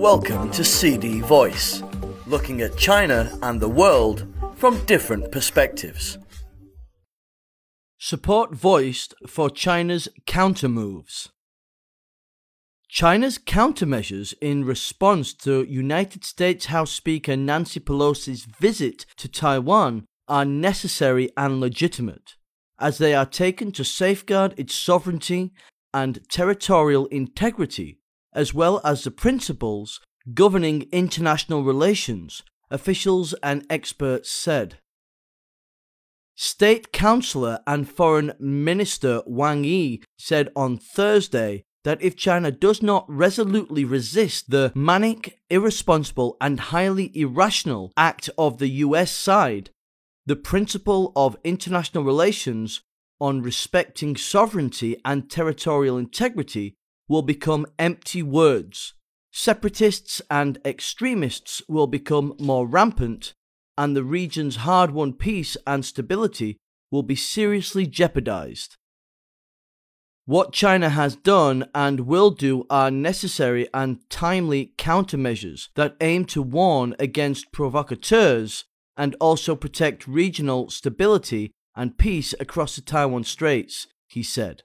Welcome to CD Voice, looking at China and the world from different perspectives. Support voiced for China's countermoves. China's countermeasures in response to United States House Speaker Nancy Pelosi's visit to Taiwan are necessary and legitimate, as they are taken to safeguard its sovereignty and territorial integrity as well as the principles governing international relations, officials and experts said. State Councillor and Foreign Minister Wang Yi said on Thursday that if China does not resolutely resist the manic, irresponsible, and highly irrational act of the US side, the principle of international relations on respecting sovereignty and territorial integrity will become empty words. Separatists and extremists will become more rampant, and the region's hard won peace and stability will be seriously jeopardized. What China has done and will do are necessary and timely countermeasures that aim to warn against provocateurs and also protect regional stability and peace across the Taiwan Straits, he said.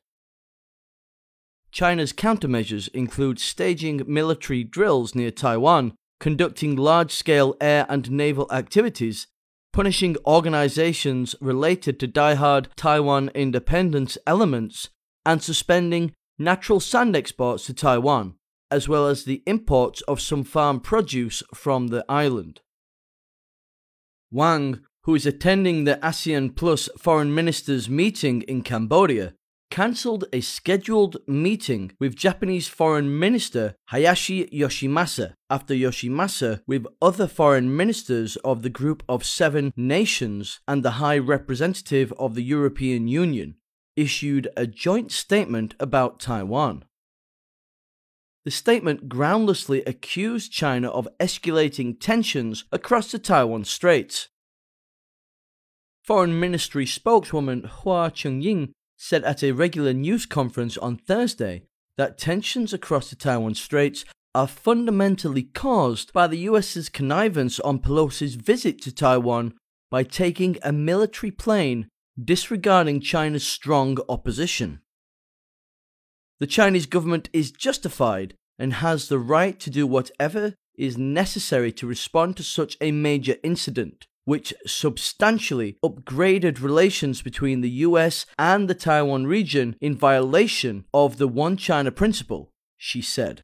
China's countermeasures include staging military drills near Taiwan, conducting large scale air and naval activities, punishing organizations related to die-hard Taiwan independence elements, and suspending natural sand exports to Taiwan, as well as the imports of some farm produce from the island. Wang, who is attending the ASEAN Plus foreign ministers meeting in Cambodia, cancelled a scheduled meeting with Japanese Foreign Minister Hayashi Yoshimasa after Yoshimasa, with other foreign ministers of the Group of Seven Nations and the High Representative of the European Union, issued a joint statement about Taiwan. The statement groundlessly accused China of escalating tensions across the Taiwan Straits. Foreign Ministry spokeswoman Hua Chunying said at a regular news conference on Thursday that tensions across the Taiwan Straits are fundamentally caused by the US's connivance on Pelosi's visit to Taiwan by taking a military plane disregarding China's strong opposition. The Chinese government is justified and has the right to do whatever is necessary to respond to such a major incident, which substantially upgraded relations between the US and the Taiwan region in violation of the One China principle, she said.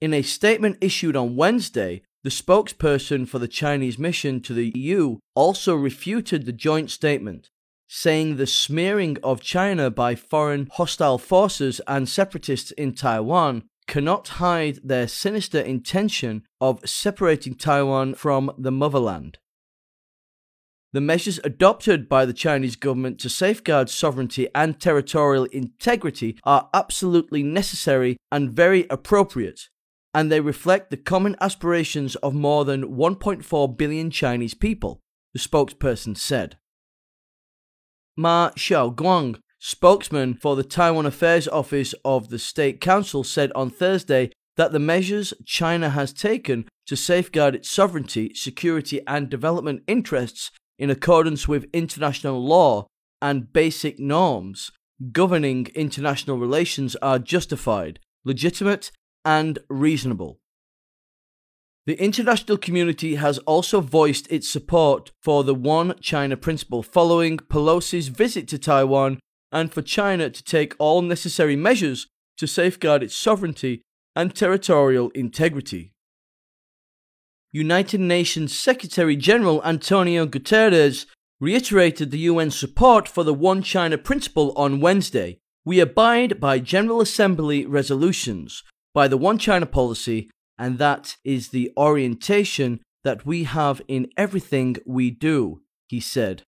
In a statement issued on Wednesday, the spokesperson for the Chinese mission to the EU also refuted the joint statement, saying the smearing of China by foreign hostile forces and separatists in Taiwan cannot hide their sinister intention of separating Taiwan from the motherland. The measures adopted by the Chinese government to safeguard sovereignty and territorial integrity are absolutely necessary and very appropriate, and they reflect the common aspirations of more than 1.4 billion Chinese people, the spokesperson said. Ma Xiaoguang, spokesman for the Taiwan Affairs Office of the State Council, said on Thursday that the measures China has taken to safeguard its sovereignty, security, and development interests in accordance with international law and basic norms governing international relations are justified, legitimate, and reasonable. The international community has also voiced its support for the One China principle following Pelosi's visit to Taiwan and for China to take all necessary measures to safeguard its sovereignty and territorial integrity. United Nations Secretary General Antonio Guterres reiterated the UN's support for the One China principle on Wednesday. We abide by General Assembly resolutions, by the One China policy, and that is the orientation that we have in everything we do, he said.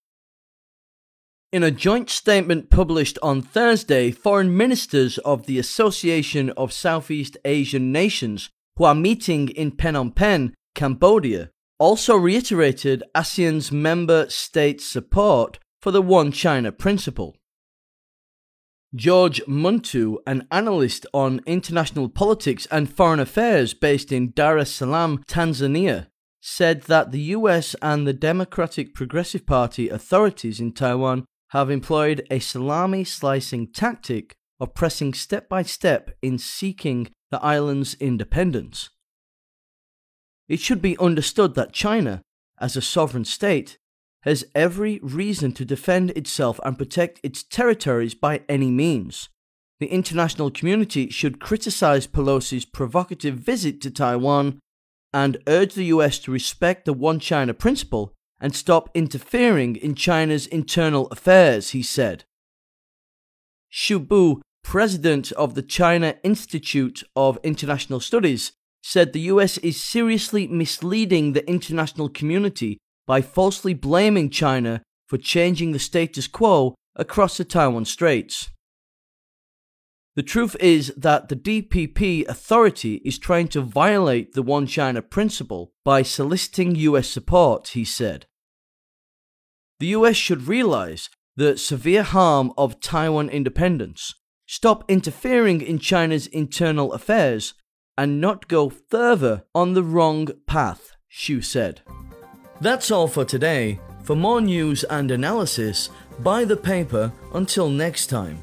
In a joint statement published on Thursday, foreign ministers of the Association of Southeast Asian Nations, who are meeting in Phnom Penh, Cambodia, also reiterated ASEAN's member states' support for the One China principle. George Muntu, an analyst on international politics and foreign affairs based in Dar es Salaam, Tanzania, said that the US and the Democratic Progressive Party authorities in Taiwan have employed a salami slicing tactic of pressing step by step in seeking the island's independence. It should be understood that China, as a sovereign state, has every reason to defend itself and protect its territories by any means. The international community should criticize Pelosi's provocative visit to Taiwan and urge the US to respect the One China principle and stop interfering in China's internal affairs, he said. Xu Bu, president of the China Institute of International Studies, said the US is seriously misleading the international community by falsely blaming China for changing the status quo across the Taiwan Straits. The truth is that the DPP authority is trying to violate the One China principle by soliciting US support, he said. The US should realize the severe harm of Taiwan independence, stop interfering in China's internal affairs, and not go further on the wrong path, Xu said. That's all for today. For more news and analysis, buy the paper until next time.